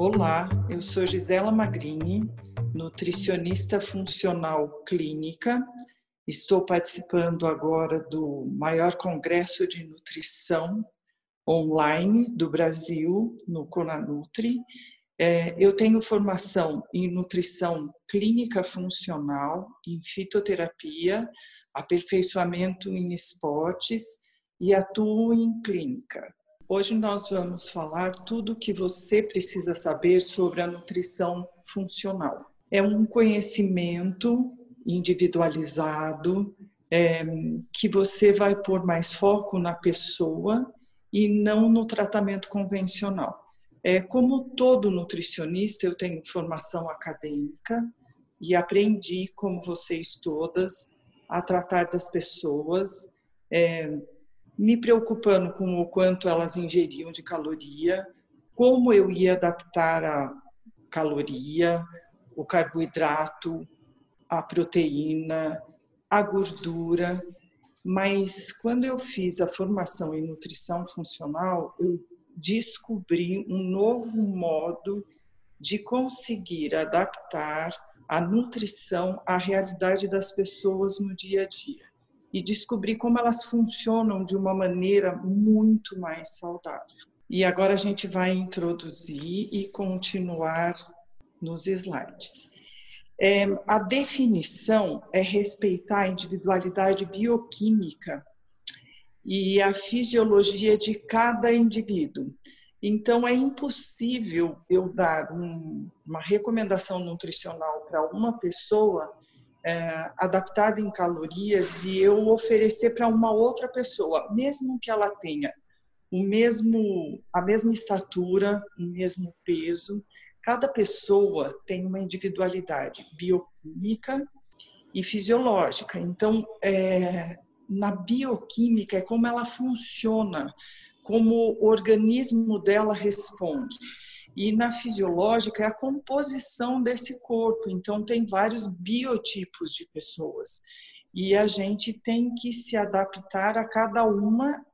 Olá, eu sou Gisela Magrini, nutricionista funcional clínica. Estou participando agora do maior congresso de nutrição online do Brasil, no Conanutri. É, eu tenho formação em nutrição clínica funcional, em fitoterapia, aperfeiçoamento em esportes e atuo em clínica. Hoje nós vamos falar tudo o que você precisa saber sobre a nutrição funcional. É um conhecimento individualizado é, que você vai pôr mais foco na pessoa e não no tratamento convencional. É, como todo nutricionista, eu tenho formação acadêmica e aprendi, como vocês todas, a tratar das pessoas, é, me preocupando com o quanto elas ingeriam de caloria, como eu ia adaptar a caloria, o carboidrato, a proteína, a gordura. Mas quando eu fiz a formação em nutrição funcional, eu descobri um novo modo de conseguir adaptar a nutrição à realidade das pessoas no dia a dia e descobrir como elas funcionam de uma maneira muito mais saudável. E agora a gente vai introduzir e continuar nos slides. É, a definição é respeitar a individualidade bioquímica e a fisiologia de cada indivíduo. Então, é impossível eu dar um, uma recomendação nutricional para uma pessoa é, adaptada em calorias e eu oferecer para uma outra pessoa, mesmo que ela tenha o mesmo, a mesma estatura, o mesmo peso, cada pessoa tem uma individualidade bioquímica e fisiológica. Então, é, na bioquímica é como ela funciona, como o organismo dela responde. E na fisiológica é a composição desse corpo. Então, tem vários biotipos de pessoas. E a gente tem que se adaptar a cada uma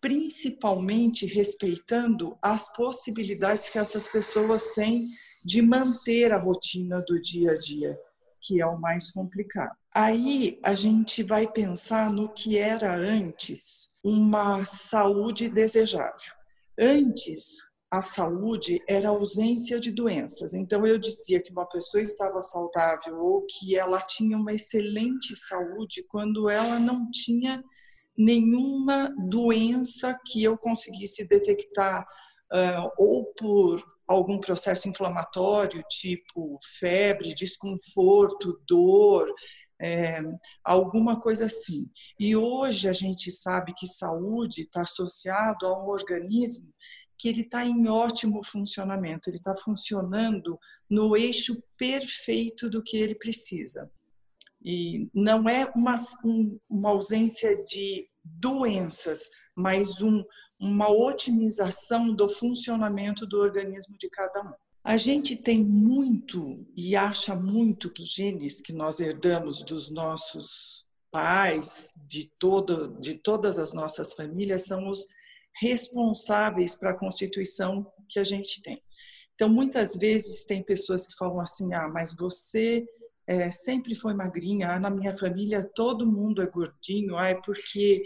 principalmente respeitando as possibilidades que essas pessoas têm de manter a rotina do dia a dia, que é o mais complicado. Aí a gente vai pensar no que era antes uma saúde desejável. Antes, a saúde era ausência de doenças. Então eu dizia que uma pessoa estava saudável ou que ela tinha uma excelente saúde quando ela não tinha nenhuma doença que eu conseguisse detectar uh, ou por algum processo inflamatório, tipo febre, desconforto, dor, é, alguma coisa assim. E hoje a gente sabe que saúde está associado a um organismo que ele está em ótimo funcionamento, ele está funcionando no eixo perfeito do que ele precisa. E não é uma, um, uma ausência de doenças, mas um, uma otimização do funcionamento do organismo de cada um. A gente tem muito e acha muito que os genes que nós herdamos dos nossos pais, de, todo, de todas as nossas famílias, são os responsáveis para a constituição que a gente tem. Então, muitas vezes tem pessoas que falam assim: ah, mas você é, sempre foi magrinha, ah, na minha família todo mundo é gordinho, ah, é porque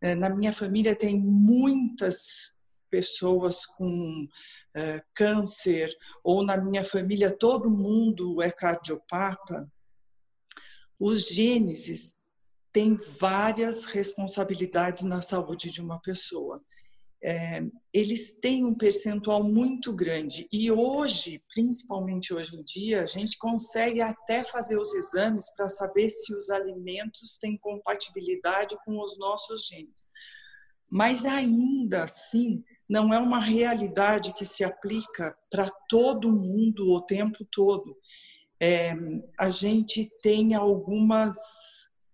é, na minha família tem muitas pessoas com é, câncer, ou na minha família todo mundo é cardiopata. Os genes têm várias responsabilidades na saúde de uma pessoa é, eles têm um percentual muito grande. E hoje, principalmente hoje em dia, a gente consegue até fazer os exames para saber se os alimentos têm compatibilidade com os nossos genes. Mas ainda assim, não é uma realidade que se aplica para todo mundo o tempo todo. É, a gente tem algumas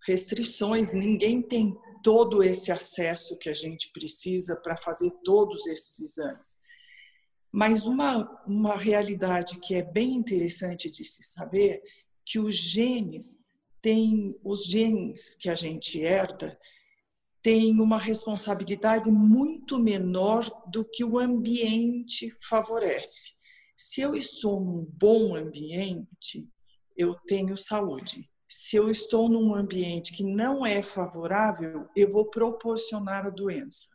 restrições, ninguém tem todo esse acesso que a gente precisa para fazer todos esses exames. Mas uma, uma realidade que é bem interessante de se saber, que os genes têm, os genes que a gente herda, têm uma responsabilidade muito menor do que o ambiente favorece. Se eu estou num bom ambiente, eu tenho saúde. Se eu estou num ambiente que não é favorável, eu vou proporcionar a doença.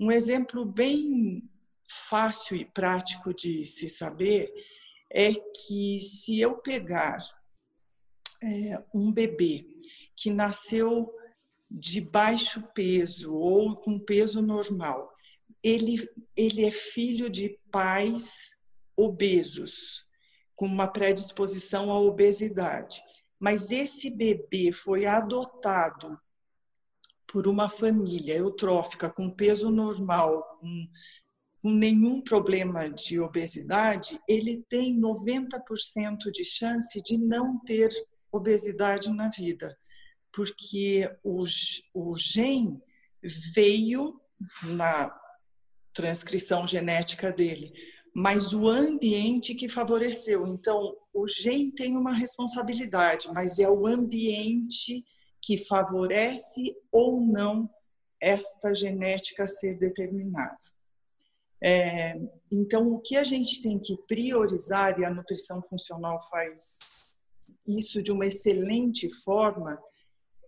Um exemplo bem fácil e prático de se saber é que se eu pegar é, um bebê que nasceu de baixo peso ou com peso normal, ele, ele é filho de pais obesos, com uma predisposição à obesidade. Mas esse bebê foi adotado por uma família eutrófica com peso normal, com, com nenhum problema de obesidade, ele tem 90% de chance de não ter obesidade na vida, porque o, o gen veio na transcrição genética dele, mas o ambiente que favoreceu. Então, o gen tem uma responsabilidade, mas é o ambiente que favorece ou não esta genética ser determinada. É, então, o que a gente tem que priorizar, e a nutrição funcional faz isso de uma excelente forma,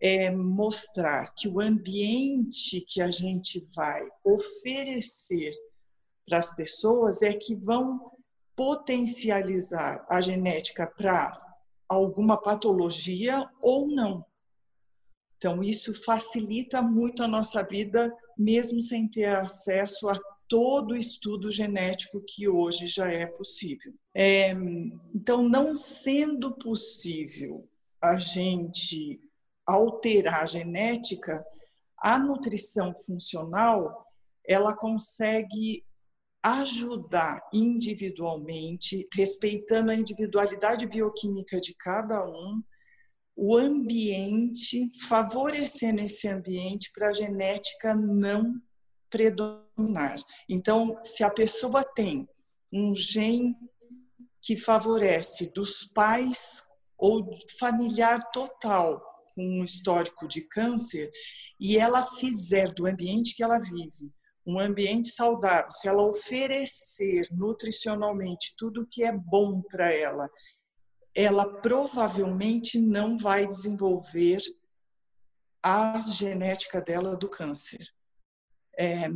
é mostrar que o ambiente que a gente vai oferecer para as pessoas é que vão potencializar a genética para alguma patologia ou não. Então, isso facilita muito a nossa vida, mesmo sem ter acesso a todo o estudo genético que hoje já é possível. É, então, não sendo possível a gente alterar a genética, a nutrição funcional ela consegue ajudar individualmente, respeitando a individualidade bioquímica de cada um, o ambiente, favorecendo esse ambiente para a genética não predominar. Então, se a pessoa tem um gene que favorece dos pais ou familiar total com um histórico de câncer e ela fizer do ambiente que ela vive um ambiente saudável, se ela oferecer nutricionalmente tudo que é bom para ela ela provavelmente não vai desenvolver a genética dela do câncer. É,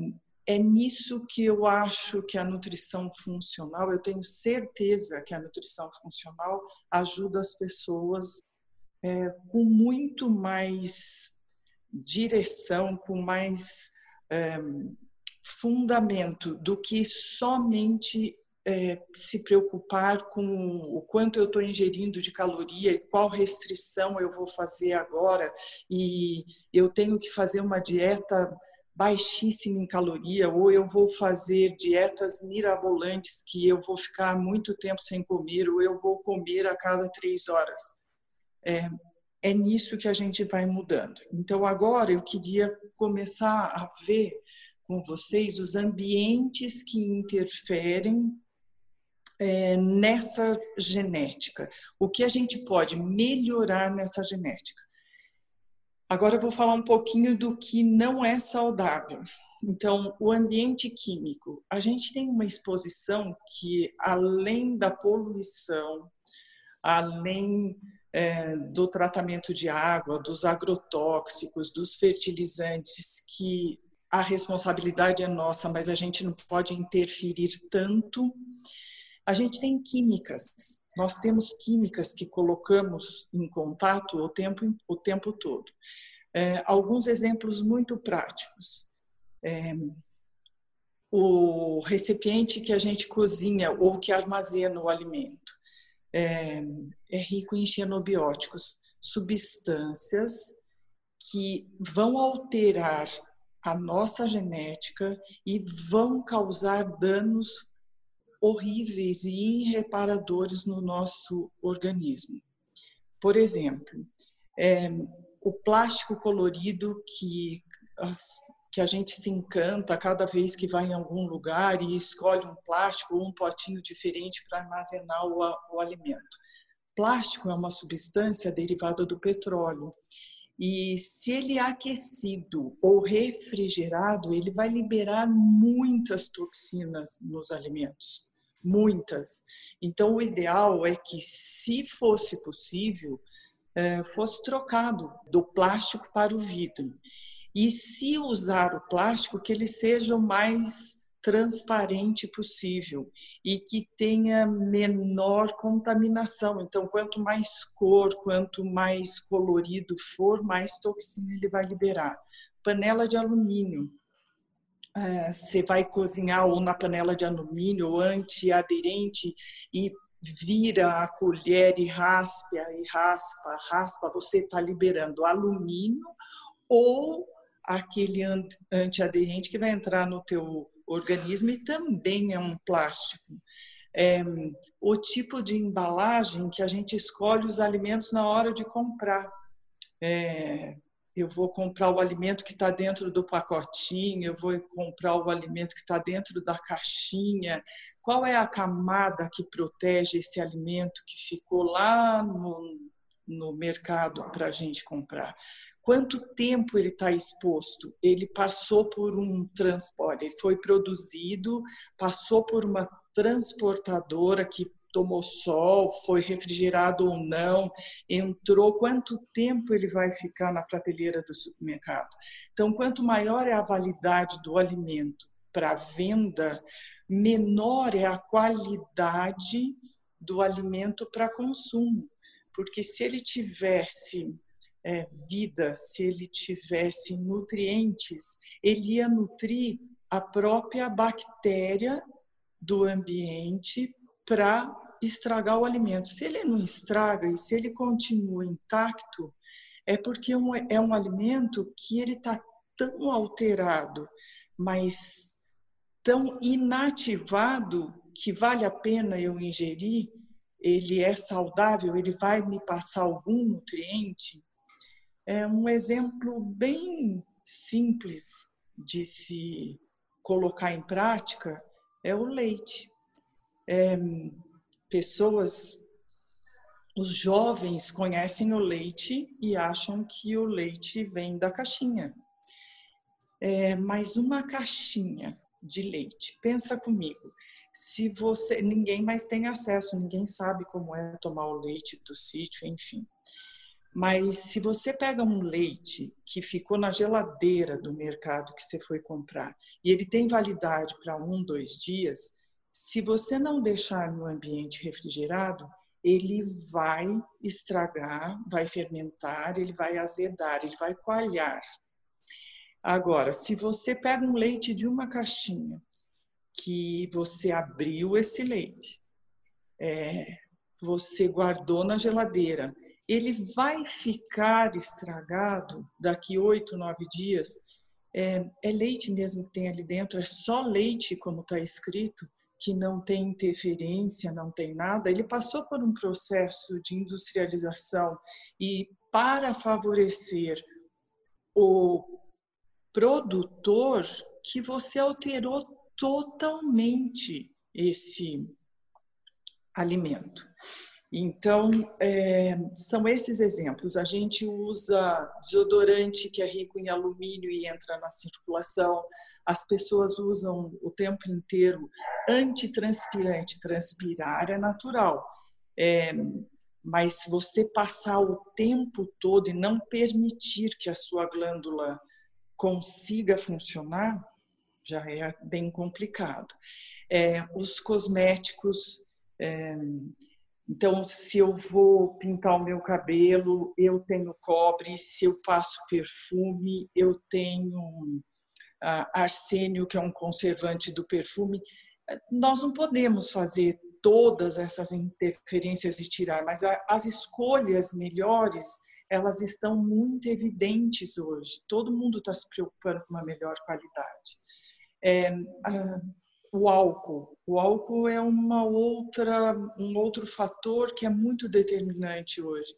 é nisso que eu acho que a nutrição funcional, eu tenho certeza que a nutrição funcional ajuda as pessoas é, com muito mais direção, com mais é, fundamento do que somente é, se preocupar com o quanto eu estou ingerindo de caloria e qual restrição eu vou fazer agora e eu tenho que fazer uma dieta baixíssima em caloria ou eu vou fazer dietas mirabolantes que eu vou ficar muito tempo sem comer ou eu vou comer a cada três horas. É, é nisso que a gente vai mudando. Então agora eu queria começar a ver com vocês os ambientes que interferem é, nessa genética. O que a gente pode melhorar nessa genética? Agora eu vou falar um pouquinho do que não é saudável. Então, o ambiente químico. A gente tem uma exposição que, além da poluição, além é, do tratamento de água, dos agrotóxicos, dos fertilizantes, que a responsabilidade é nossa, mas a gente não pode interferir tanto a gente tem químicas, nós temos químicas que colocamos em contato o tempo, o tempo todo. É, alguns exemplos muito práticos. É, o recipiente que a gente cozinha ou que armazena o alimento é, é rico em xenobióticos, substâncias que vão alterar a nossa genética e vão causar danos horríveis e irreparadores no nosso organismo. Por exemplo, é, o plástico colorido que, as, que a gente se encanta cada vez que vai em algum lugar e escolhe um plástico ou um potinho diferente para armazenar o, o alimento. Plástico é uma substância derivada do petróleo e se ele é aquecido ou refrigerado, ele vai liberar muitas toxinas nos alimentos muitas. Então, o ideal é que, se fosse possível, é, fosse trocado do plástico para o vidro. E se usar o plástico, que ele seja o mais transparente possível e que tenha menor contaminação. Então, quanto mais cor, quanto mais colorido for, mais toxina ele vai liberar. Panela de alumínio. É, você vai cozinhar ou na panela de alumínio antiaderente e vira a colher e raspa e raspa, raspa, você está liberando alumínio ou aquele antiaderente que vai entrar no teu organismo e também é um plástico. É, o tipo de embalagem que a gente escolhe os alimentos na hora de comprar. É, eu vou comprar o alimento que está dentro do pacotinho, eu vou comprar o alimento que está dentro da caixinha. Qual é a camada que protege esse alimento que ficou lá no, no mercado para a gente comprar? Quanto tempo ele está exposto? Ele passou por um transporte, ele foi produzido, passou por uma transportadora que tomou sol, foi refrigerado ou não, entrou, quanto tempo ele vai ficar na prateleira do supermercado. Então, quanto maior é a validade do alimento para venda, menor é a qualidade do alimento para consumo. Porque se ele tivesse é, vida, se ele tivesse nutrientes, ele ia nutrir a própria bactéria do ambiente para estragar o alimento. Se ele não estraga e se ele continua intacto, é porque é um alimento que ele está tão alterado, mas tão inativado que vale a pena eu ingerir. Ele é saudável, ele vai me passar algum nutriente. É um exemplo bem simples de se colocar em prática é o leite. É, pessoas, os jovens conhecem o leite e acham que o leite vem da caixinha. É, mas uma caixinha de leite, pensa comigo, se você, ninguém mais tem acesso, ninguém sabe como é tomar o leite do sítio, enfim. Mas se você pega um leite que ficou na geladeira do mercado que você foi comprar e ele tem validade para um, dois dias, se você não deixar no ambiente refrigerado, ele vai estragar, vai fermentar, ele vai azedar, ele vai coalhar. Agora, se você pega um leite de uma caixinha, que você abriu esse leite, é, você guardou na geladeira, ele vai ficar estragado daqui oito, nove dias. É, é leite mesmo que tem ali dentro, é só leite, como está escrito que não tem interferência, não tem nada, ele passou por um processo de industrialização e para favorecer o produtor que você alterou totalmente esse alimento. Então, é, são esses exemplos. A gente usa desodorante que é rico em alumínio e entra na circulação as pessoas usam o tempo inteiro antitranspirante. Transpirar é natural. É, mas se você passar o tempo todo e não permitir que a sua glândula consiga funcionar, já é bem complicado. É, os cosméticos. É, então, se eu vou pintar o meu cabelo, eu tenho cobre. Se eu passo perfume, eu tenho arsênio, que é um conservante do perfume. Nós não podemos fazer todas essas interferências e tirar, mas as escolhas melhores elas estão muito evidentes hoje. Todo mundo está se preocupando com uma melhor qualidade. É, o álcool, o álcool é uma outra, um outro fator que é muito determinante hoje.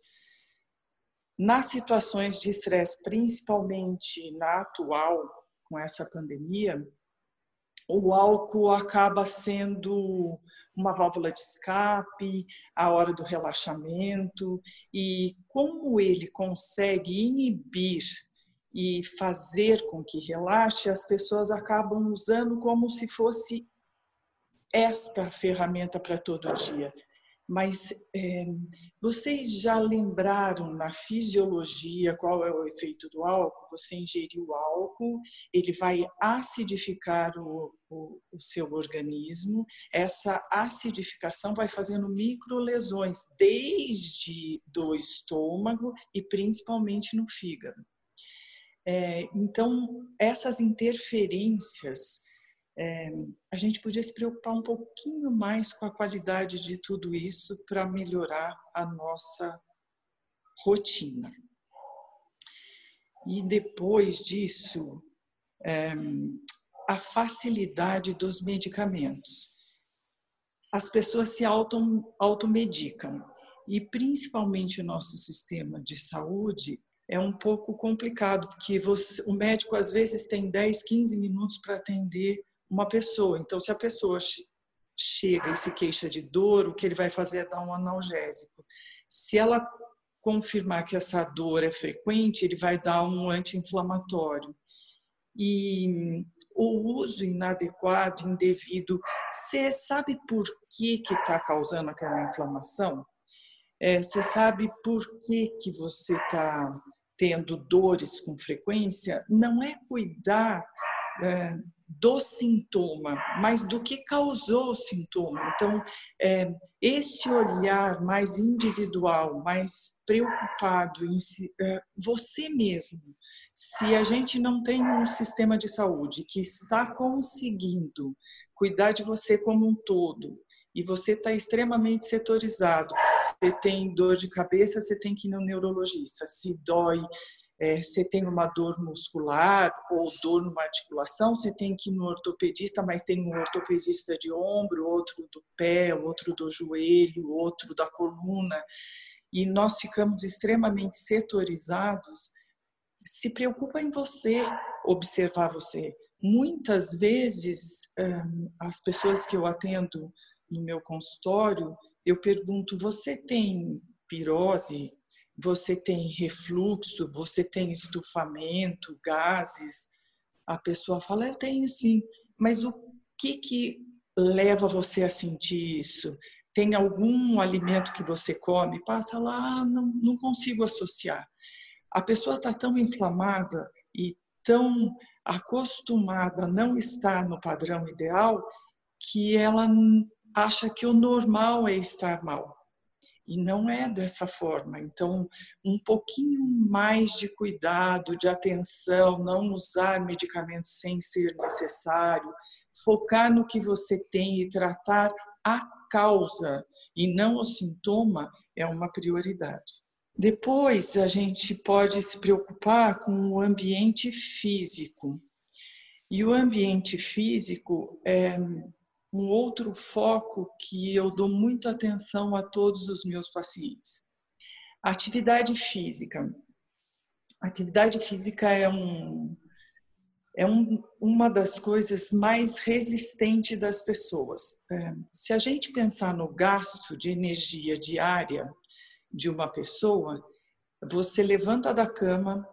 Nas situações de estresse, principalmente na atual, com essa pandemia, o álcool acaba sendo uma válvula de escape, a hora do relaxamento, e como ele consegue inibir e fazer com que relaxe, as pessoas acabam usando como se fosse esta ferramenta para todo dia. Mas é, vocês já lembraram na fisiologia qual é o efeito do álcool? Você ingeriu álcool, ele vai acidificar o, o, o seu organismo. Essa acidificação vai fazendo microlesões desde do estômago e principalmente no fígado. É, então, essas interferências é, a gente podia se preocupar um pouquinho mais com a qualidade de tudo isso para melhorar a nossa rotina. E depois disso, é, a facilidade dos medicamentos. As pessoas se auto, automedicam e principalmente o nosso sistema de saúde é um pouco complicado, porque você, o médico às vezes tem 10, 15 minutos para atender uma pessoa. Então, se a pessoa chega e se queixa de dor, o que ele vai fazer é dar um analgésico. Se ela confirmar que essa dor é frequente, ele vai dar um anti-inflamatório. E o uso inadequado, indevido, você sabe por que que está causando aquela inflamação? É, você sabe por que que você está tendo dores com frequência? Não é cuidar é, do sintoma, mas do que causou o sintoma. Então, é, esse olhar mais individual, mais preocupado em si, é, você mesmo, se a gente não tem um sistema de saúde que está conseguindo cuidar de você como um todo, e você está extremamente setorizado, você tem dor de cabeça, você tem que ir no neurologista, se dói é, você tem uma dor muscular ou dor numa articulação, você tem que ir no ortopedista, mas tem um ortopedista de ombro, outro do pé, outro do joelho, outro da coluna, e nós ficamos extremamente setorizados. Se preocupa em você, observar você. Muitas vezes, as pessoas que eu atendo no meu consultório, eu pergunto: você tem pirose? você tem refluxo, você tem estufamento, gases. A pessoa fala, eu tenho sim, mas o que que leva você a sentir isso? Tem algum alimento que você come? Passa lá, não, não consigo associar. A pessoa está tão inflamada e tão acostumada a não estar no padrão ideal que ela acha que o normal é estar mal. E não é dessa forma. Então, um pouquinho mais de cuidado, de atenção, não usar medicamentos sem ser necessário, focar no que você tem e tratar a causa e não o sintoma é uma prioridade. Depois, a gente pode se preocupar com o ambiente físico. E o ambiente físico é um outro foco que eu dou muita atenção a todos os meus pacientes. Atividade física. Atividade física é, um, é um, uma das coisas mais resistentes das pessoas. É, se a gente pensar no gasto de energia diária de uma pessoa, você levanta da cama,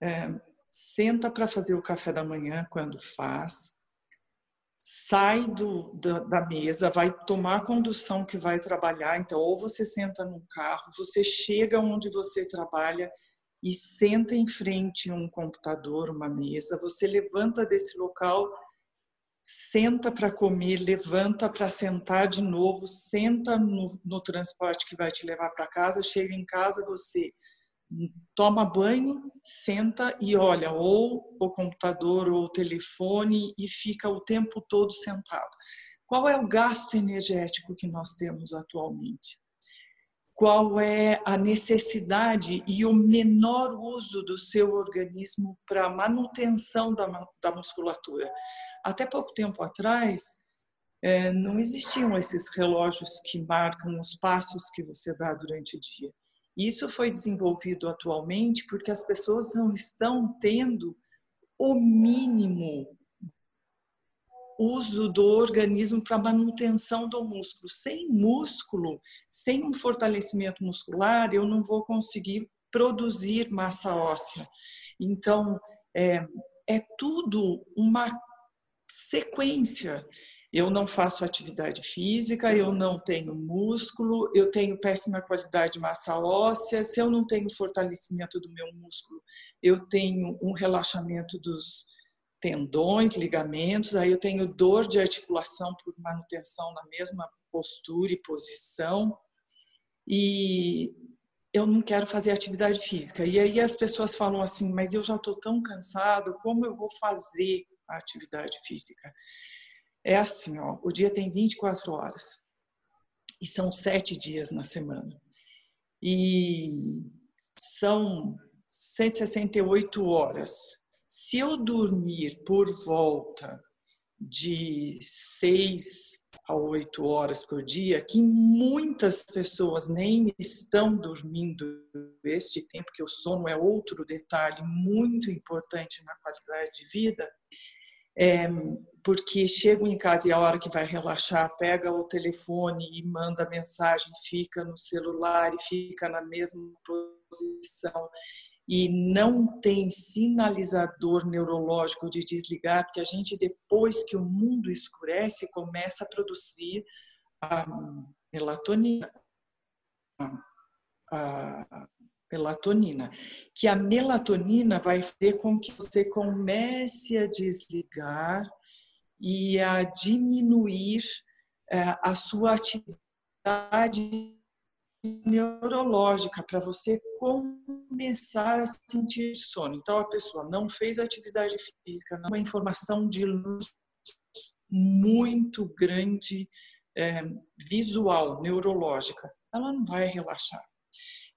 é, senta para fazer o café da manhã quando faz, sai do, da, da, mesa, vai tomar a condução que vai trabalhar. Então, ou você senta num carro, você chega onde você trabalha e senta em frente a um computador, uma mesa, você levanta desse local, senta para comer, levanta para sentar de novo, senta no, no transporte que vai te levar para casa, chega em casa, você toma banho, senta e olha ou o computador ou o telefone e fica o tempo todo sentado. Qual é o gasto energético que nós temos atualmente? Qual é a necessidade e o menor uso do seu organismo para manutenção da, da musculatura? Até pouco tempo atrás, é, não existiam esses relógios que marcam os passos que você dá durante o dia. Isso foi desenvolvido atualmente porque as pessoas não estão tendo o mínimo uso do organismo para manutenção do músculo. Sem músculo, sem um fortalecimento muscular, eu não vou conseguir produzir massa óssea. Então, é, é tudo uma sequência. Eu não faço atividade física, eu não tenho músculo, eu tenho péssima qualidade de massa óssea. Se eu não tenho fortalecimento do meu músculo, eu tenho um relaxamento dos tendões, ligamentos, aí eu tenho dor de articulação por manutenção na mesma postura e posição. E eu não quero fazer atividade física. E aí as pessoas falam assim, mas eu já estou tão cansado, como eu vou fazer a atividade física? É assim, ó, o dia tem 24 horas e são sete dias na semana. E são 168 horas. Se eu dormir por volta de seis a oito horas por dia, que muitas pessoas nem estão dormindo este tempo, que o sono é outro detalhe muito importante na qualidade de vida, é, porque chegam em casa e a hora que vai relaxar, pega o telefone e manda mensagem, fica no celular e fica na mesma posição e não tem sinalizador neurológico de desligar, porque a gente depois que o mundo escurece começa a produzir a melatonina. A melatonina, que a melatonina vai fazer com que você comece a desligar e a diminuir é, a sua atividade neurológica para você começar a sentir sono. Então a pessoa não fez atividade física, não uma informação de luz muito grande é, visual, neurológica, ela não vai relaxar.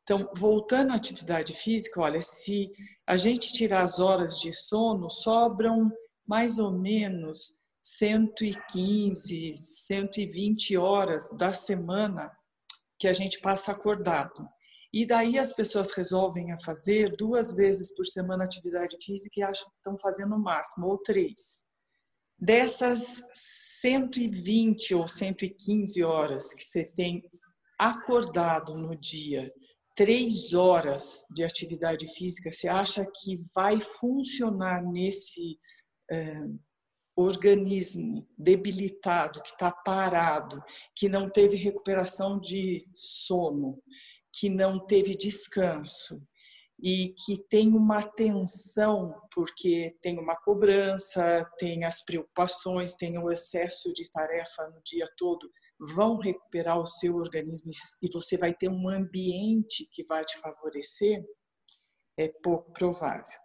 Então, voltando à atividade física, olha, se a gente tirar as horas de sono, sobram mais ou menos 115, 120 horas da semana que a gente passa acordado. E daí as pessoas resolvem a fazer duas vezes por semana atividade física e acham que estão fazendo o máximo, ou três. Dessas 120 ou 115 horas que você tem acordado no dia três horas de atividade física, você acha que vai funcionar nesse é, organismo debilitado, que está parado, que não teve recuperação de sono, que não teve descanso e que tem uma tensão, porque tem uma cobrança, tem as preocupações, tem o excesso de tarefa no dia todo vão recuperar o seu organismo e você vai ter um ambiente que vai te favorecer, é pouco provável.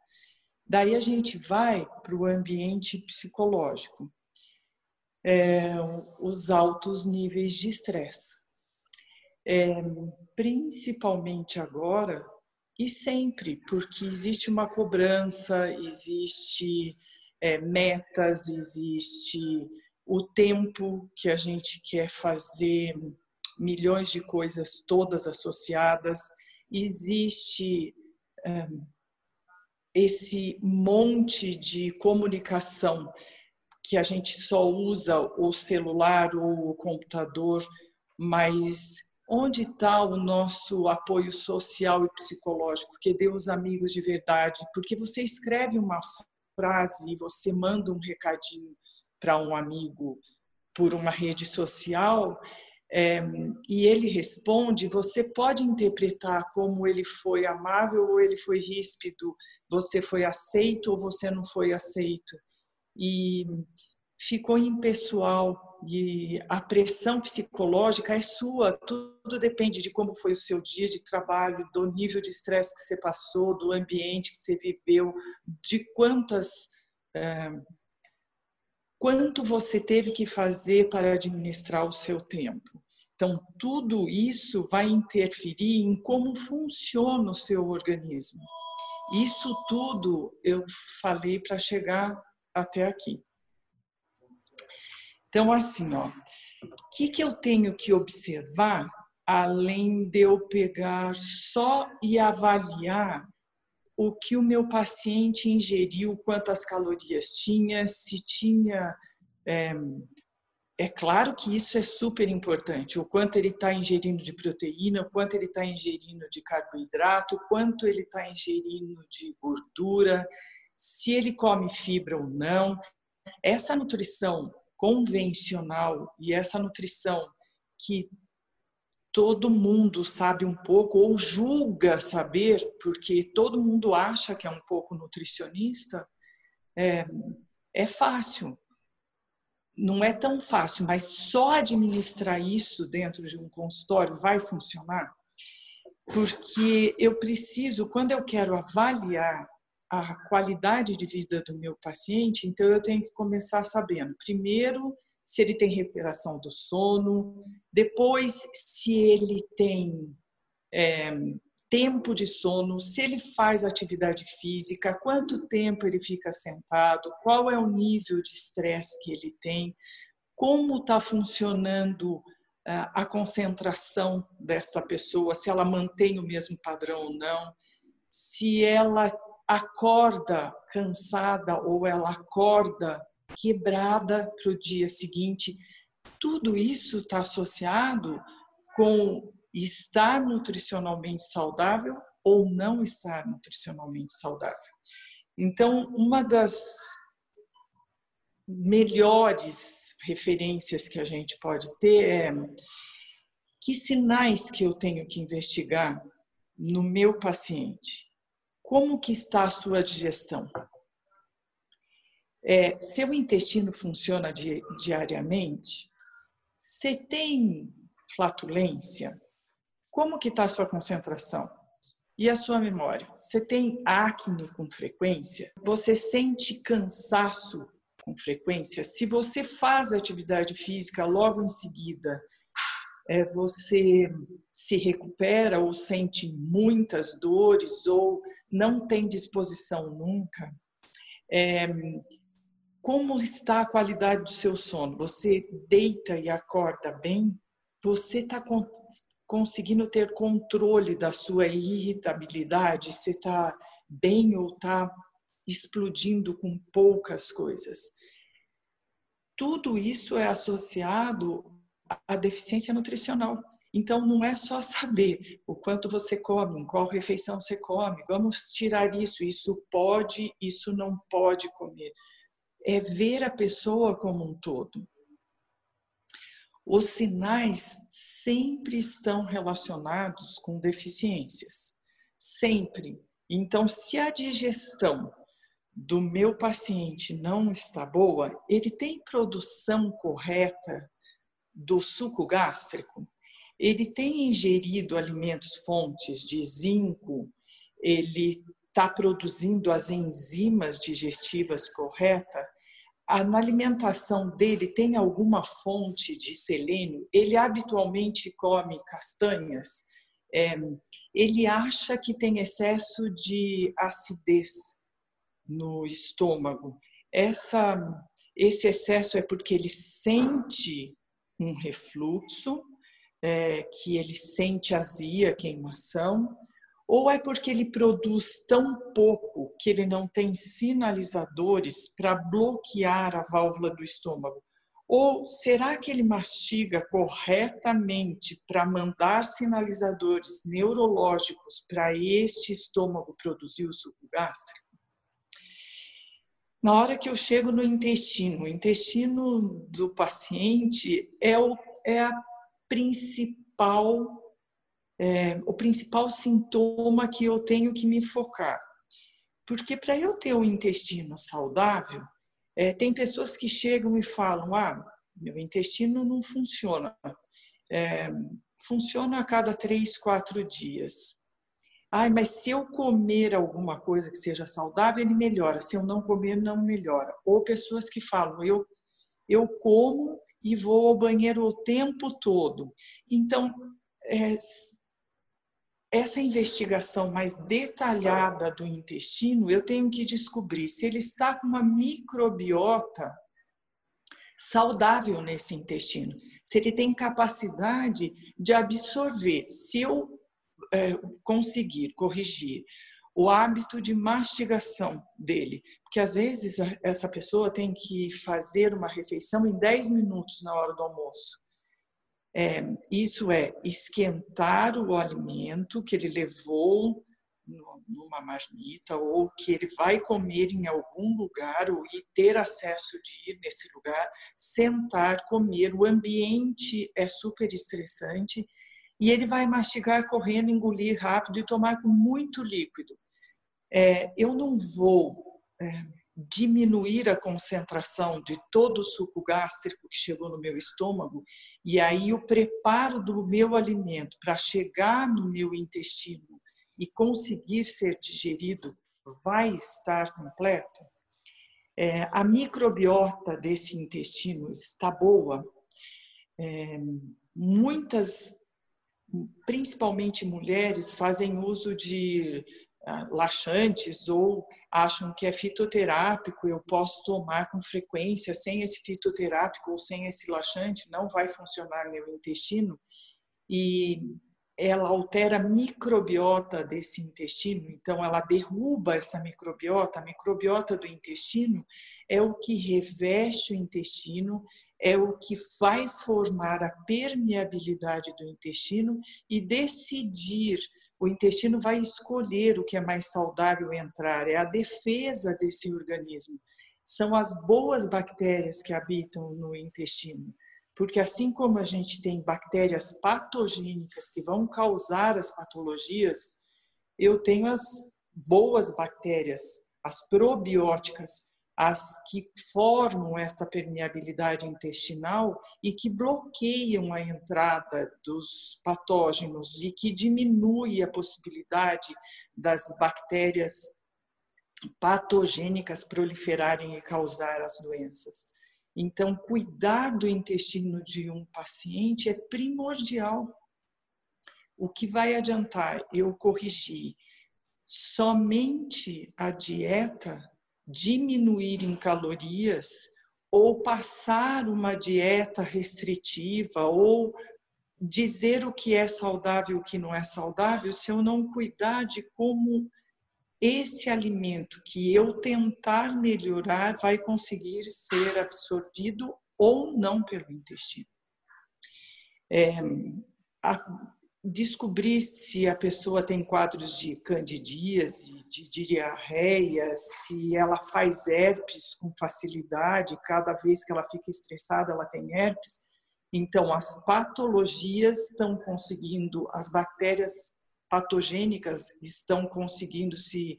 Daí a gente vai para o ambiente psicológico, é, os altos níveis de estresse. É, principalmente agora e sempre, porque existe uma cobrança, existe é, metas, existe o tempo que a gente quer fazer milhões de coisas todas associadas, existe um, esse monte de comunicação que a gente só usa o celular ou o computador, mas onde está o nosso apoio social e psicológico? Que dê os amigos de verdade, porque você escreve uma frase e você manda um recadinho para um amigo por uma rede social é, e ele responde, você pode interpretar como ele foi amável ou ele foi ríspido, você foi aceito ou você não foi aceito. E ficou impessoal e a pressão psicológica é sua, tudo depende de como foi o seu dia de trabalho, do nível de estresse que você passou, do ambiente que você viveu, de quantas é, quanto você teve que fazer para administrar o seu tempo. Então, tudo isso vai interferir em como funciona o seu organismo. Isso tudo eu falei para chegar até aqui. Então, assim, ó, o que, que eu tenho que observar além de eu pegar só e avaliar o que o meu paciente ingeriu, quantas calorias tinha, se tinha. É, é claro que isso é super importante, o quanto ele está ingerindo de proteína, o quanto ele está ingerindo de carboidrato, o quanto ele está ingerindo de gordura, se ele come fibra ou não. Essa nutrição convencional e essa nutrição que todo mundo sabe um pouco ou julga saber, porque todo mundo acha que é um pouco nutricionista, é, é fácil. Não é tão fácil, mas só administrar isso dentro de um consultório vai funcionar? Porque eu preciso, quando eu quero avaliar a qualidade de vida do meu paciente, então eu tenho que começar sabendo, primeiro, se ele tem recuperação do sono, depois, se ele tem é, tempo de sono, se ele faz atividade física, quanto tempo ele fica sentado, qual é o nível de estresse que ele tem, como está funcionando a concentração dessa pessoa, se ela mantém o mesmo padrão ou não, se ela acorda cansada ou ela acorda quebrada para o dia seguinte. Tudo isso está associado com estar nutricionalmente saudável ou não estar nutricionalmente saudável. Então, uma das melhores referências que a gente pode ter é que sinais que eu tenho que investigar no meu paciente. Como que está a sua digestão? É, seu intestino funciona di diariamente? Você tem flatulência? Como que está a sua concentração? E a sua memória? Você tem acne com frequência? Você sente cansaço com frequência? Se você faz atividade física logo em seguida, é, você se recupera ou sente muitas dores ou não tem disposição nunca? É, como está a qualidade do seu sono? Você deita e acorda bem? Você está conseguindo ter controle da sua irritabilidade? Você está bem ou está explodindo com poucas coisas? Tudo isso é associado à deficiência nutricional. Então, não é só saber o quanto você come, em qual refeição você come, vamos tirar isso, isso pode, isso não pode comer é ver a pessoa como um todo. Os sinais sempre estão relacionados com deficiências, sempre. Então, se a digestão do meu paciente não está boa, ele tem produção correta do suco gástrico, ele tem ingerido alimentos fontes de zinco, ele está produzindo as enzimas digestivas corretas, na alimentação dele tem alguma fonte de selênio, ele habitualmente come castanhas, é, ele acha que tem excesso de acidez no estômago. Essa, esse excesso é porque ele sente um refluxo, é, que ele sente azia, queimação, ou é porque ele produz tão pouco que ele não tem sinalizadores para bloquear a válvula do estômago? Ou será que ele mastiga corretamente para mandar sinalizadores neurológicos para este estômago produzir o suco gástrico? Na hora que eu chego no intestino, o intestino do paciente é, o, é a principal é, o principal sintoma que eu tenho que me focar. Porque para eu ter um intestino saudável, é, tem pessoas que chegam e falam: ah, meu intestino não funciona. É, funciona a cada três, quatro dias. Ai, mas se eu comer alguma coisa que seja saudável, ele melhora. Se eu não comer, não melhora. Ou pessoas que falam: eu, eu como e vou ao banheiro o tempo todo. Então, é, essa investigação mais detalhada do intestino, eu tenho que descobrir se ele está com uma microbiota saudável nesse intestino, se ele tem capacidade de absorver. Se eu é, conseguir corrigir o hábito de mastigação dele, porque às vezes essa pessoa tem que fazer uma refeição em 10 minutos na hora do almoço. É, isso é esquentar o alimento que ele levou numa marmita ou que ele vai comer em algum lugar ou e ter acesso de ir nesse lugar, sentar, comer. O ambiente é super estressante e ele vai mastigar correndo, engolir rápido e tomar muito líquido. É, eu não vou é, diminuir a concentração de todo o suco gástrico que chegou no meu estômago e aí o preparo do meu alimento para chegar no meu intestino e conseguir ser digerido vai estar completo? É, a microbiota desse intestino está boa? É, muitas, principalmente mulheres, fazem uso de laxantes ou acham que é fitoterápico, eu posso tomar com frequência sem esse fitoterápico ou sem esse laxante, não vai funcionar meu intestino. E ela altera a microbiota desse intestino, então ela derruba essa microbiota. A microbiota do intestino é o que reveste o intestino, é o que vai formar a permeabilidade do intestino e decidir. O intestino vai escolher o que é mais saudável entrar, é a defesa desse organismo. São as boas bactérias que habitam no intestino. Porque assim como a gente tem bactérias patogênicas que vão causar as patologias, eu tenho as boas bactérias, as probióticas, as que formam esta permeabilidade intestinal e que bloqueiam a entrada dos patógenos e que diminui a possibilidade das bactérias patogênicas proliferarem e causar as doenças. Então, cuidar do intestino de um paciente é primordial. O que vai adiantar eu corrigir somente a dieta, diminuir em calorias, ou passar uma dieta restritiva, ou dizer o que é saudável e o que não é saudável, se eu não cuidar de como esse alimento que eu tentar melhorar vai conseguir ser absorvido ou não pelo intestino. É, a, descobrir se a pessoa tem quadros de candidíase, de diarreia, se ela faz herpes com facilidade, cada vez que ela fica estressada ela tem herpes. Então, as patologias estão conseguindo, as bactérias patogênicas estão conseguindo se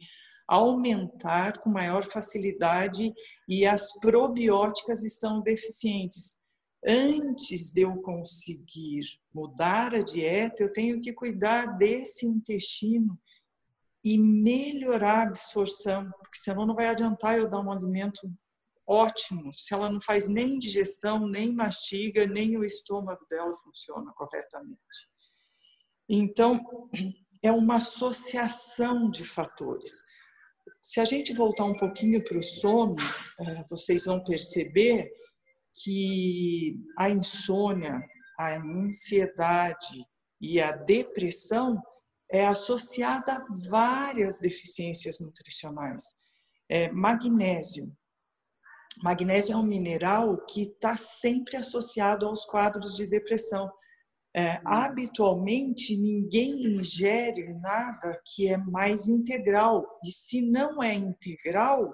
aumentar com maior facilidade e as probióticas estão deficientes. Antes de eu conseguir mudar a dieta, eu tenho que cuidar desse intestino e melhorar a absorção, porque senão não vai adiantar eu dar um alimento ótimo se ela não faz nem digestão, nem mastiga, nem o estômago dela funciona corretamente. Então, é uma associação de fatores. Se a gente voltar um pouquinho para o sono, é, vocês vão perceber que a insônia, a ansiedade e a depressão é associada a várias deficiências nutricionais. É, magnésio. Magnésio é um mineral que está sempre associado aos quadros de depressão. É, habitualmente, ninguém ingere nada que é mais integral. E se não é integral,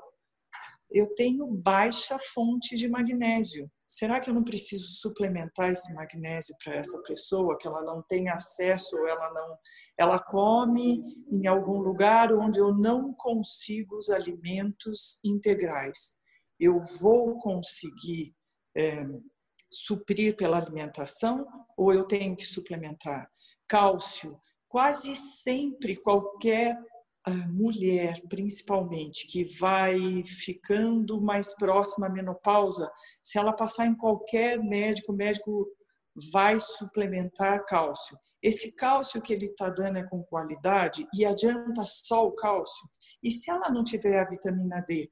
eu tenho baixa fonte de magnésio. Será que eu não preciso suplementar esse magnésio para essa pessoa que ela não tem acesso ou ela não ela come em algum lugar onde eu não consigo os alimentos integrais? Eu vou conseguir é, suprir pela alimentação ou eu tenho que suplementar? Cálcio. Quase sempre qualquer mulher, principalmente, que vai ficando mais próxima à menopausa, se ela passar em qualquer médico, o médico vai suplementar cálcio. Esse cálcio que ele está dando é com qualidade e adianta só o cálcio. E se ela não tiver a vitamina D?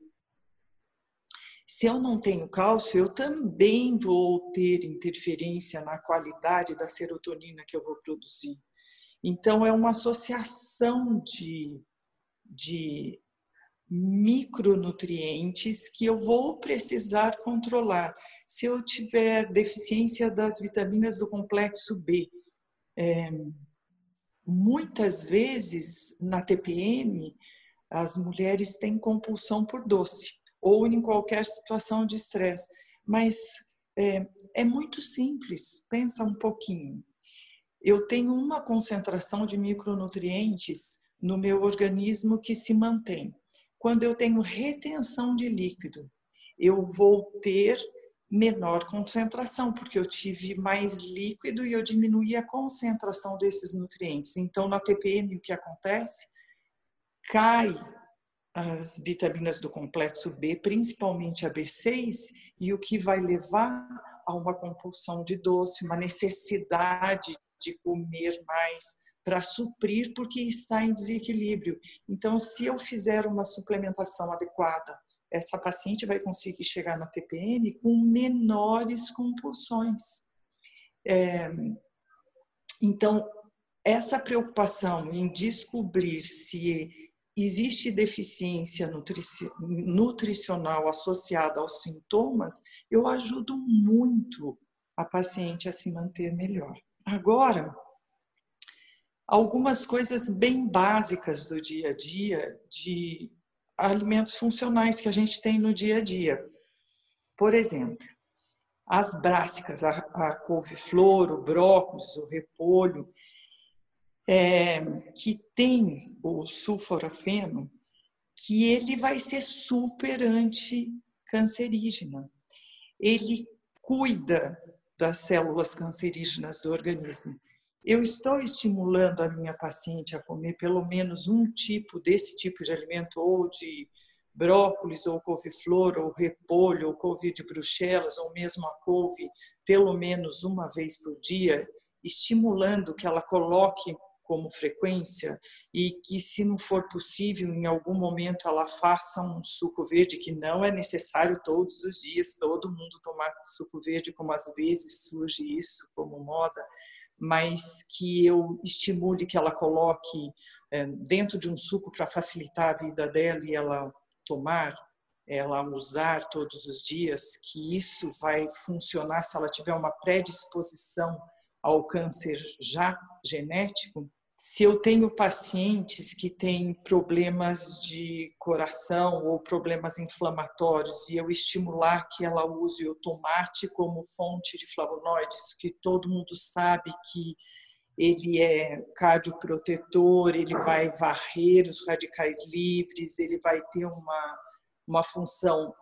Se eu não tenho cálcio, eu também vou ter interferência na qualidade da serotonina que eu vou produzir. Então, é uma associação de, de micronutrientes que eu vou precisar controlar. Se eu tiver deficiência das vitaminas do complexo B, é, muitas vezes na TPM as mulheres têm compulsão por doce ou em qualquer situação de estresse, mas é, é muito simples. Pensa um pouquinho. Eu tenho uma concentração de micronutrientes no meu organismo que se mantém. Quando eu tenho retenção de líquido, eu vou ter menor concentração, porque eu tive mais líquido e eu diminuí a concentração desses nutrientes. Então, na TPM, o que acontece? Cai as vitaminas do complexo B, principalmente a B6, e o que vai levar a uma compulsão de doce, uma necessidade de comer mais para suprir, porque está em desequilíbrio. Então, se eu fizer uma suplementação adequada, essa paciente vai conseguir chegar na TPM com menores compulsões. É, então, essa preocupação em descobrir se existe deficiência nutricional associada aos sintomas, eu ajudo muito a paciente a se manter melhor. Agora, algumas coisas bem básicas do dia a dia de alimentos funcionais que a gente tem no dia a dia. Por exemplo, as brássicas, a, a couve-flor, o brócolis, o repolho, é, que tem o sulforafeno, que ele vai ser super anticancerígena. Ele cuida das células cancerígenas do organismo eu estou estimulando a minha paciente a comer pelo menos um tipo desse tipo de alimento, ou de brócolis, ou couve-flor, ou repolho, ou couve de bruxelas, ou mesmo a couve, pelo menos uma vez por dia, estimulando que ela coloque como frequência e que, se não for possível, em algum momento ela faça um suco verde, que não é necessário todos os dias todo mundo tomar suco verde, como às vezes surge isso como moda, mas que eu estimule que ela coloque é, dentro de um suco para facilitar a vida dela e ela tomar, ela usar todos os dias, que isso vai funcionar se ela tiver uma predisposição ao câncer já genético, se eu tenho pacientes que têm problemas de coração ou problemas inflamatórios e eu estimular que ela use o tomate como fonte de flavonoides, que todo mundo sabe que ele é cardioprotetor, ele vai varrer os radicais livres, ele vai ter uma, uma função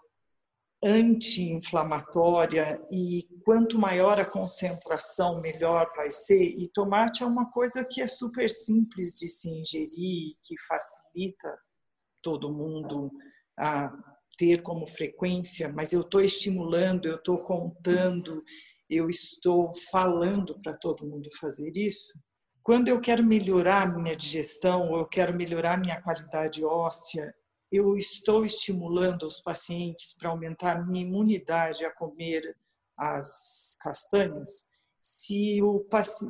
anti-inflamatória e quanto maior a concentração, melhor vai ser. E tomate é uma coisa que é super simples de se ingerir, que facilita todo mundo a ter como frequência, mas eu estou estimulando, eu estou contando, eu estou falando para todo mundo fazer isso. Quando eu quero melhorar minha digestão, ou eu quero melhorar minha qualidade óssea, eu estou estimulando os pacientes para aumentar a minha imunidade a comer as castanhas, se,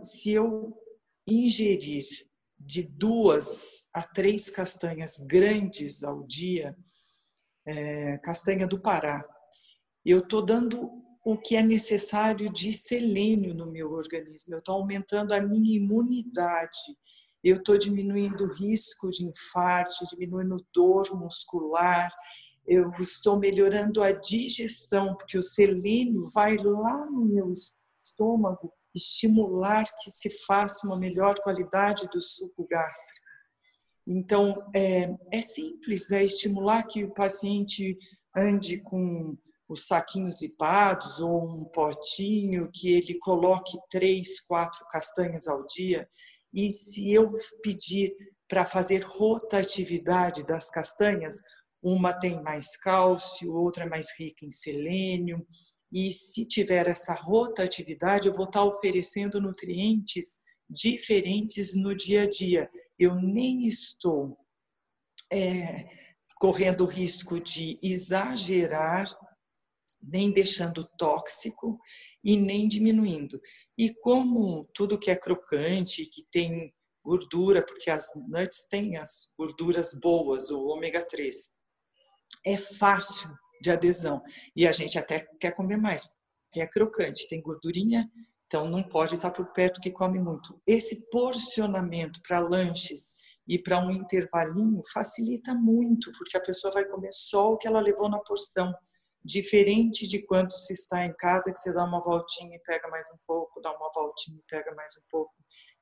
se eu ingerir de duas a três castanhas grandes ao dia, é, castanha do Pará, eu estou dando o que é necessário de selênio no meu organismo, eu estou aumentando a minha imunidade eu estou diminuindo o risco de infarto, diminuindo dor muscular, eu estou melhorando a digestão, porque o selênio vai lá no meu estômago estimular que se faça uma melhor qualidade do suco gástrico. Então, é, é simples, é estimular que o paciente ande com os saquinhos zipados ou um potinho, que ele coloque três, quatro castanhas ao dia. E se eu pedir para fazer rotatividade das castanhas, uma tem mais cálcio, outra é mais rica em selênio. E se tiver essa rotatividade, eu vou estar oferecendo nutrientes diferentes no dia a dia. Eu nem estou é, correndo o risco de exagerar, nem deixando tóxico, e nem diminuindo. E como tudo que é crocante, que tem gordura, porque as nuts têm as gorduras boas, o ômega 3, é fácil de adesão. E a gente até quer comer mais, porque é crocante, tem gordurinha, Então não pode estar por perto que come muito. Esse porcionamento para lanches e para um intervalinho facilita muito, porque a pessoa vai comer só o que ela levou na porção, diferente de quando se está em casa que você dá uma voltinha e pega mais um pouco, dá uma voltinha e pega mais um pouco,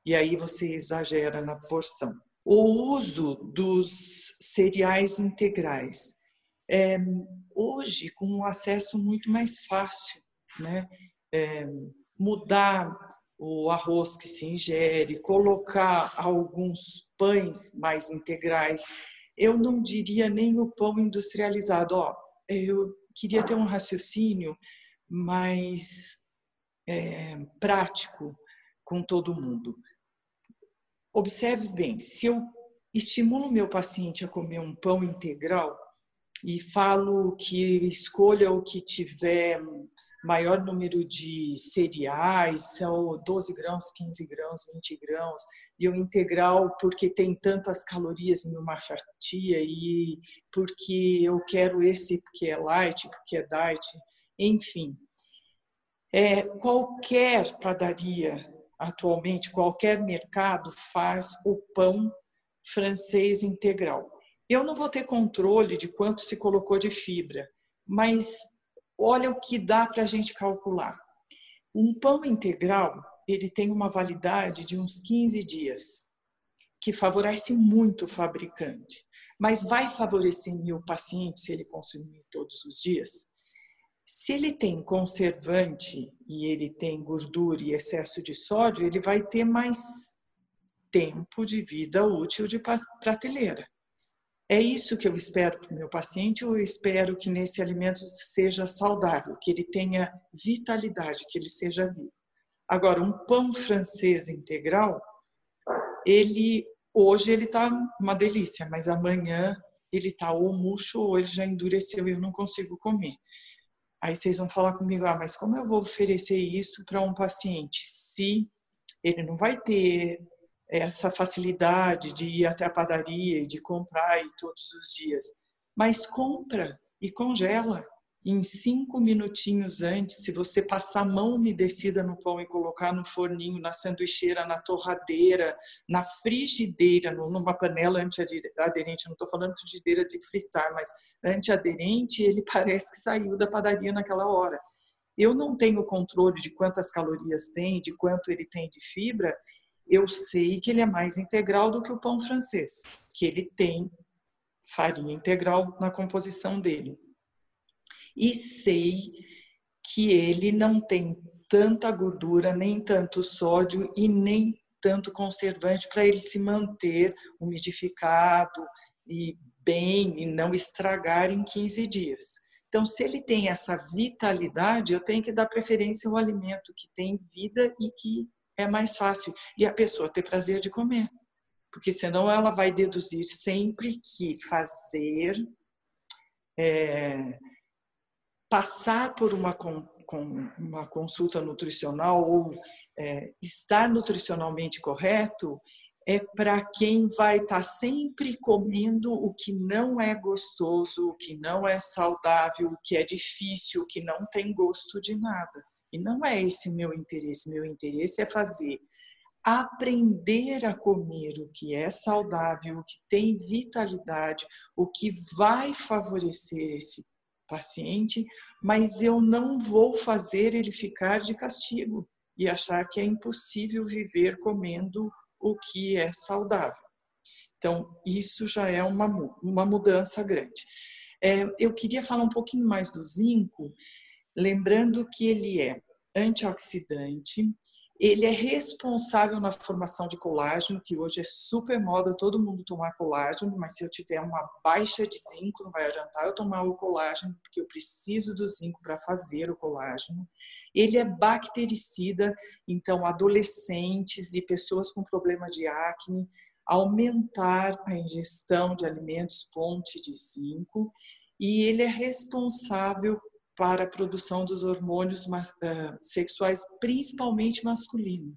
e aí você exagera na porção. O uso dos cereais integrais. É, hoje, com um acesso muito mais fácil, né? É, mudar o arroz que se ingere, colocar alguns pães mais integrais. Eu não diria nem o pão industrializado. Ó, eu queria ter um raciocínio mais é, prático com todo mundo. Observe bem, se eu estimulo meu paciente a comer um pão integral e falo que escolha o que tiver maior número de cereais, são 12 grãos, 15 grãos, 20 grãos, e o integral porque tem tantas calorias em uma fatia e porque eu quero esse porque é light, porque é diet, enfim. É, qualquer padaria atualmente, qualquer mercado faz o pão francês integral. Eu não vou ter controle de quanto se colocou de fibra, mas olha o que dá para a gente calcular. Um pão integral, ele tem uma validade de uns 15 dias, que favorece muito o fabricante. Mas vai favorecer o paciente se ele consumir todos os dias? Se ele tem conservante e ele tem gordura e excesso de sódio, ele vai ter mais tempo de vida útil de prateleira. É isso que eu espero para o meu paciente, eu espero que nesse alimento seja saudável, que ele tenha vitalidade, que ele seja vivo. Agora, um pão francês integral, ele hoje ele está uma delícia, mas amanhã ele está ou murcho ou ele já endureceu e eu não consigo comer. Aí vocês vão falar comigo, ah, mas como eu vou oferecer isso para um paciente se ele não vai ter essa facilidade de ir até a padaria e de comprar e todos os dias. Mas compra e congela. Em cinco minutinhos antes, se você passar a mão umedecida no pão e colocar no forninho, na sanduicheira, na torradeira, na frigideira, numa panela antiaderente, não estou falando frigideira de fritar, mas antiaderente, ele parece que saiu da padaria naquela hora. Eu não tenho controle de quantas calorias tem, de quanto ele tem de fibra, eu sei que ele é mais integral do que o pão francês, que ele tem farinha integral na composição dele. E sei que ele não tem tanta gordura, nem tanto sódio e nem tanto conservante para ele se manter umidificado e bem e não estragar em 15 dias. Então, se ele tem essa vitalidade, eu tenho que dar preferência ao alimento que tem vida e que é mais fácil. E a pessoa ter prazer de comer. Porque senão ela vai deduzir sempre que fazer, é, passar por uma, com, uma consulta nutricional ou é, estar nutricionalmente correto é para quem vai estar tá sempre comendo o que não é gostoso, o que não é saudável, o que é difícil, o que não tem gosto de nada. E não é esse o meu interesse. Meu interesse é fazer aprender a comer o que é saudável, o que tem vitalidade, o que vai favorecer esse paciente, mas eu não vou fazer ele ficar de castigo e achar que é impossível viver comendo o que é saudável. Então, isso já é uma, uma mudança grande. É, eu queria falar um pouquinho mais do zinco, lembrando que ele é antioxidante, ele é responsável na formação de colágeno, que hoje é super moda todo mundo tomar colágeno, mas se eu tiver uma baixa de zinco, não vai adiantar eu tomar o colágeno, porque eu preciso do zinco para fazer o colágeno. Ele é bactericida, então adolescentes e pessoas com problema de acne, aumentar a ingestão de alimentos fonte de zinco, e ele é responsável para a produção dos hormônios sexuais, principalmente masculino.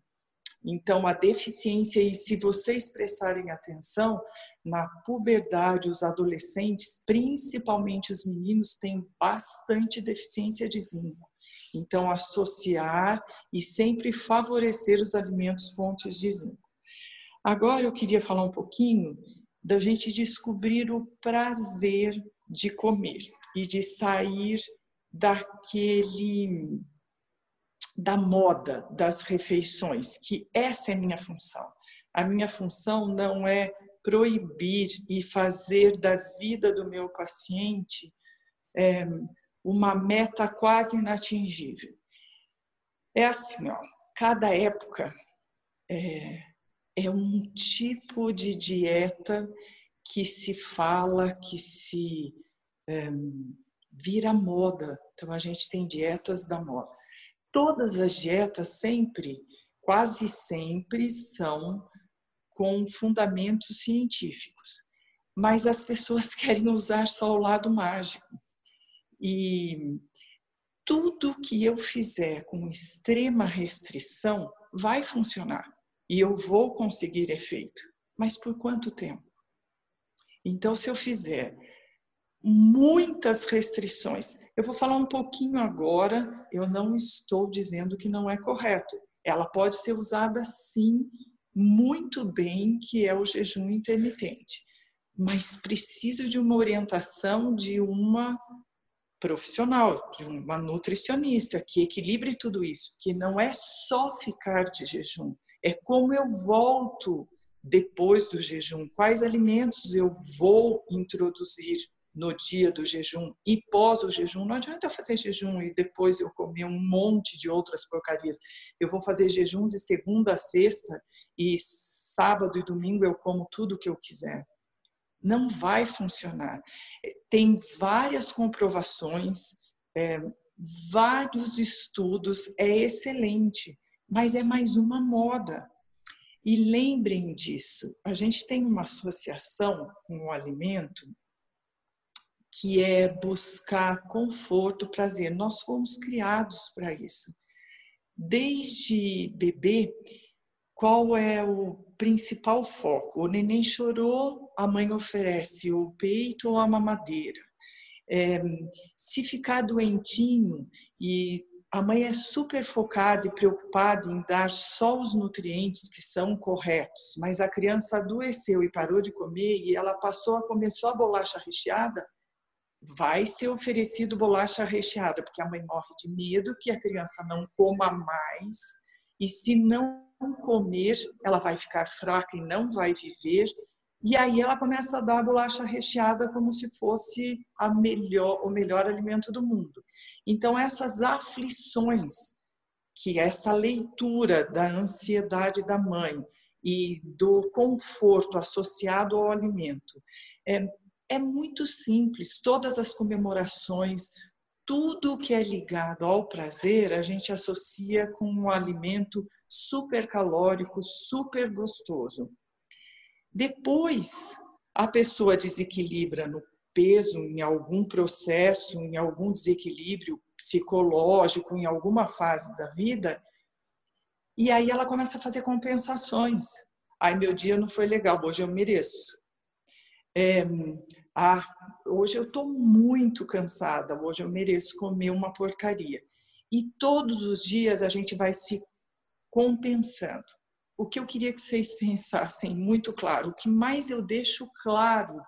Então, a deficiência, e se vocês prestarem atenção, na puberdade, os adolescentes, principalmente os meninos, têm bastante deficiência de zinco. Então, associar e sempre favorecer os alimentos fontes de zinco. Agora eu queria falar um pouquinho da gente descobrir o prazer de comer e de sair daquele da moda das refeições, que essa é minha função. A minha função não é proibir e fazer da vida do meu paciente é, uma meta quase inatingível. É assim, ó, cada época é, é um tipo de dieta que se fala, que se é, vira moda. Então a gente tem dietas da moda. Todas as dietas sempre, quase sempre, são com fundamentos científicos. Mas as pessoas querem usar só o lado mágico. E tudo que eu fizer com extrema restrição vai funcionar e eu vou conseguir efeito. Mas por quanto tempo? Então, se eu fizer muitas restrições, eu vou falar um pouquinho agora, eu não estou dizendo que não é correto. Ela pode ser usada sim muito bem, que é o jejum intermitente. Mas preciso de uma orientação de uma profissional, de uma nutricionista que equilibre tudo isso, que não é só ficar de jejum, é como eu volto depois do jejum, quais alimentos eu vou introduzir no dia do jejum e pós o jejum. Não adianta eu fazer jejum e depois eu comer um monte de outras porcarias. Eu vou fazer jejum de segunda a sexta e sábado e domingo eu como tudo que eu quiser não vai funcionar. É, tem várias comprovações, é, vários estudos, é excelente, mas é mais uma moda. E lembrem disso, a gente tem uma associação com o alimento que é buscar conforto, prazer. Nós fomos criados para isso. Desde bebê, qual é o principal foco? O neném chorou, a mãe oferece o peito ou a mamadeira. É, se ficar doentinho e a mãe é super focada e preocupada em dar só os nutrientes que são corretos, mas a criança adoeceu e parou de comer e ela passou a comer só a bolacha recheada, vai ser oferecido bolacha recheada, porque a mãe morre de medo que a criança não coma mais e se não comer, ela vai ficar fraca e não vai viver e aí ela começa a dar a bolacha recheada como se fosse a melhor, o melhor alimento do mundo. Então essas aflições, que essa leitura da ansiedade da mãe e do conforto associado ao alimento, é, é muito simples. Todas as comemorações, tudo que é ligado ao prazer, a gente associa com um alimento super calórico, super gostoso. Depois, a pessoa desequilibra no peso, em algum processo, em algum desequilíbrio psicológico, em alguma fase da vida, e aí ela começa a fazer compensações. Ai, meu dia não foi legal, hoje eu mereço. É, ah, hoje eu estou muito cansada, hoje eu mereço comer uma porcaria. E todos os dias a gente vai se compensando o que eu queria que vocês pensassem muito claro, o que mais eu deixo claro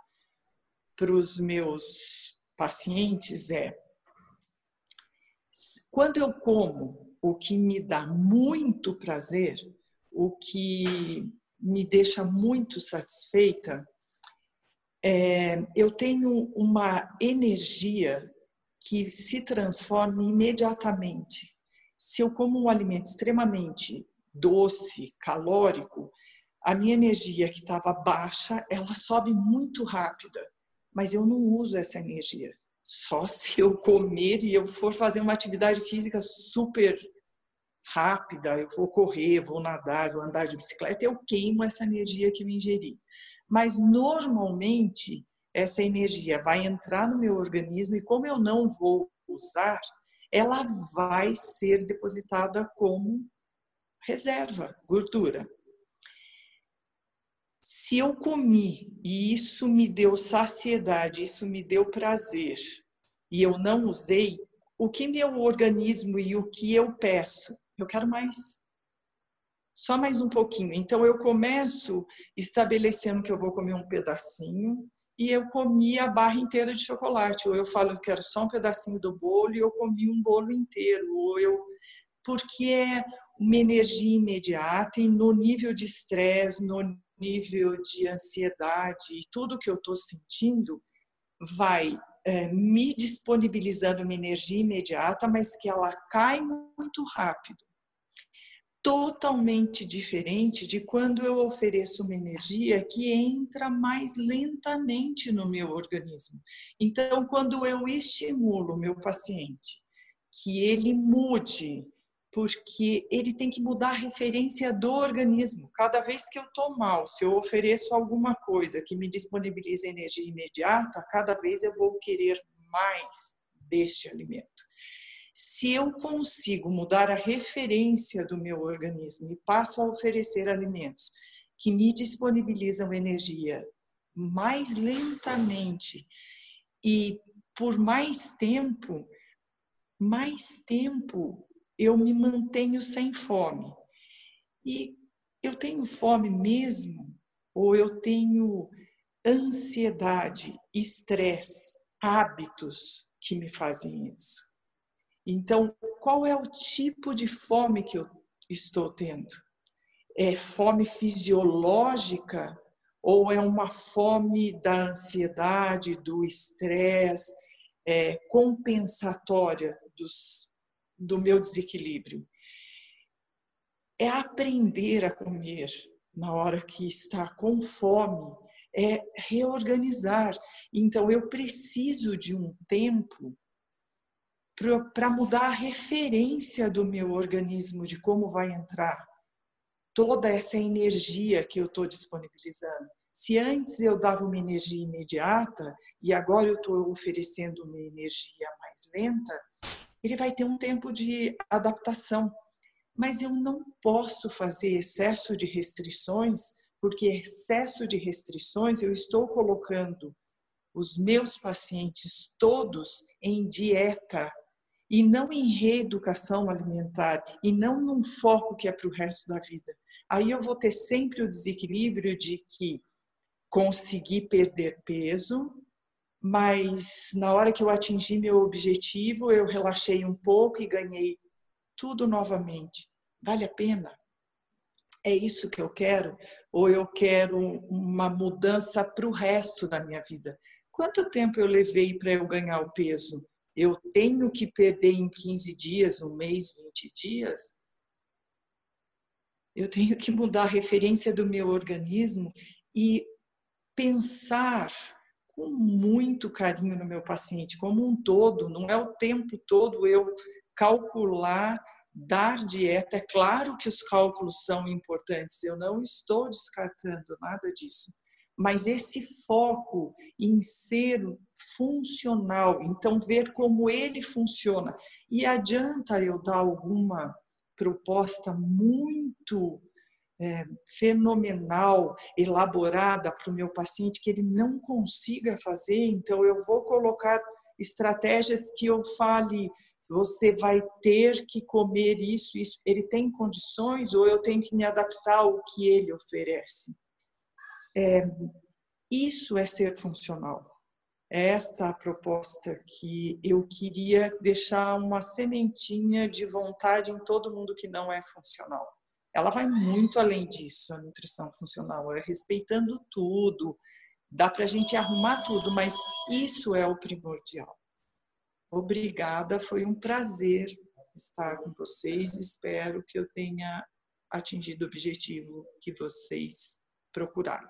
para os meus pacientes é quando eu como o que me dá muito prazer, o que me deixa muito satisfeita, é, eu tenho uma energia que se transforma imediatamente. Se eu como um alimento extremamente doce, calórico, a minha energia que estava baixa, ela sobe muito rápida. Mas eu não uso essa energia. Só se eu comer e eu for fazer uma atividade física super rápida, eu vou correr, vou nadar, vou andar de bicicleta, eu queimo essa energia que eu ingeri. Mas normalmente essa energia vai entrar no meu organismo e como eu não vou usar, ela vai ser depositada como reserva, gordura. Se eu comi e isso me deu saciedade, isso me deu prazer, e eu não usei, o que meu organismo e o que eu peço? Eu quero mais. Só mais um pouquinho. Então eu começo estabelecendo que eu vou comer um pedacinho e eu comi a barra inteira de chocolate. Ou eu falo que quero só um pedacinho do bolo e eu comi um bolo inteiro. Ou eu porque é uma energia imediata e no nível de estresse, no nível de ansiedade e tudo que eu estou sentindo vai é, me disponibilizando uma energia imediata, mas que ela cai muito rápido. Totalmente diferente de quando eu ofereço uma energia que entra mais lentamente no meu organismo. Então, quando eu estimulo meu paciente que ele mude porque ele tem que mudar a referência do organismo. Cada vez que eu estou mal, se eu ofereço alguma coisa que me disponibiliza energia imediata, cada vez eu vou querer mais deste alimento. Se eu consigo mudar a referência do meu organismo e passo a oferecer alimentos que me disponibilizam energia mais lentamente e por mais tempo, mais tempo eu me mantenho sem fome. E eu tenho fome mesmo? Ou eu tenho ansiedade, estresse, hábitos que me fazem isso? Então, qual é o tipo de fome que eu estou tendo? É fome fisiológica ou é uma fome da ansiedade, do estresse, é, compensatória dos do meu desequilíbrio. É aprender a comer na hora que está com fome, é reorganizar. Então, eu preciso de um tempo para mudar a referência do meu organismo, de como vai entrar toda essa energia que eu estou disponibilizando. Se antes eu dava uma energia imediata e agora eu estou oferecendo uma energia mais lenta, ele vai ter um tempo de adaptação. Mas eu não posso fazer excesso de restrições, porque excesso de restrições eu estou colocando os meus pacientes todos em dieta e não em reeducação alimentar e não num foco que é para o resto da vida. Aí eu vou ter sempre o desequilíbrio de que consegui perder peso, mas na hora que eu atingi meu objetivo, eu relaxei um pouco e ganhei tudo novamente. Vale a pena? É isso que eu quero? Ou eu quero uma mudança para o resto da minha vida? Quanto tempo eu levei para eu ganhar o peso? Eu tenho que perder em 15 dias, um mês, 20 dias? Eu tenho que mudar a referência do meu organismo e pensar com muito carinho no meu paciente, como um todo, não é o tempo todo eu calcular, dar dieta. É claro que os cálculos são importantes, eu não estou descartando nada disso. Mas esse foco em ser funcional, então ver como ele funciona. E adianta eu dar alguma proposta muito é, fenomenal, elaborada para o meu paciente que ele não consiga fazer, então eu vou colocar estratégias que eu fale, você vai ter que comer isso, isso. Ele tem condições ou eu tenho que me adaptar ao que ele oferece? É, isso é ser funcional. É esta proposta que eu queria deixar uma sementinha de vontade em todo mundo que não é funcional ela vai muito além disso, a nutrição funcional, é respeitando tudo, dá para a gente arrumar tudo, mas isso é o primordial. Obrigada, foi um prazer estar com vocês, espero que eu tenha atingido o objetivo que vocês procuraram.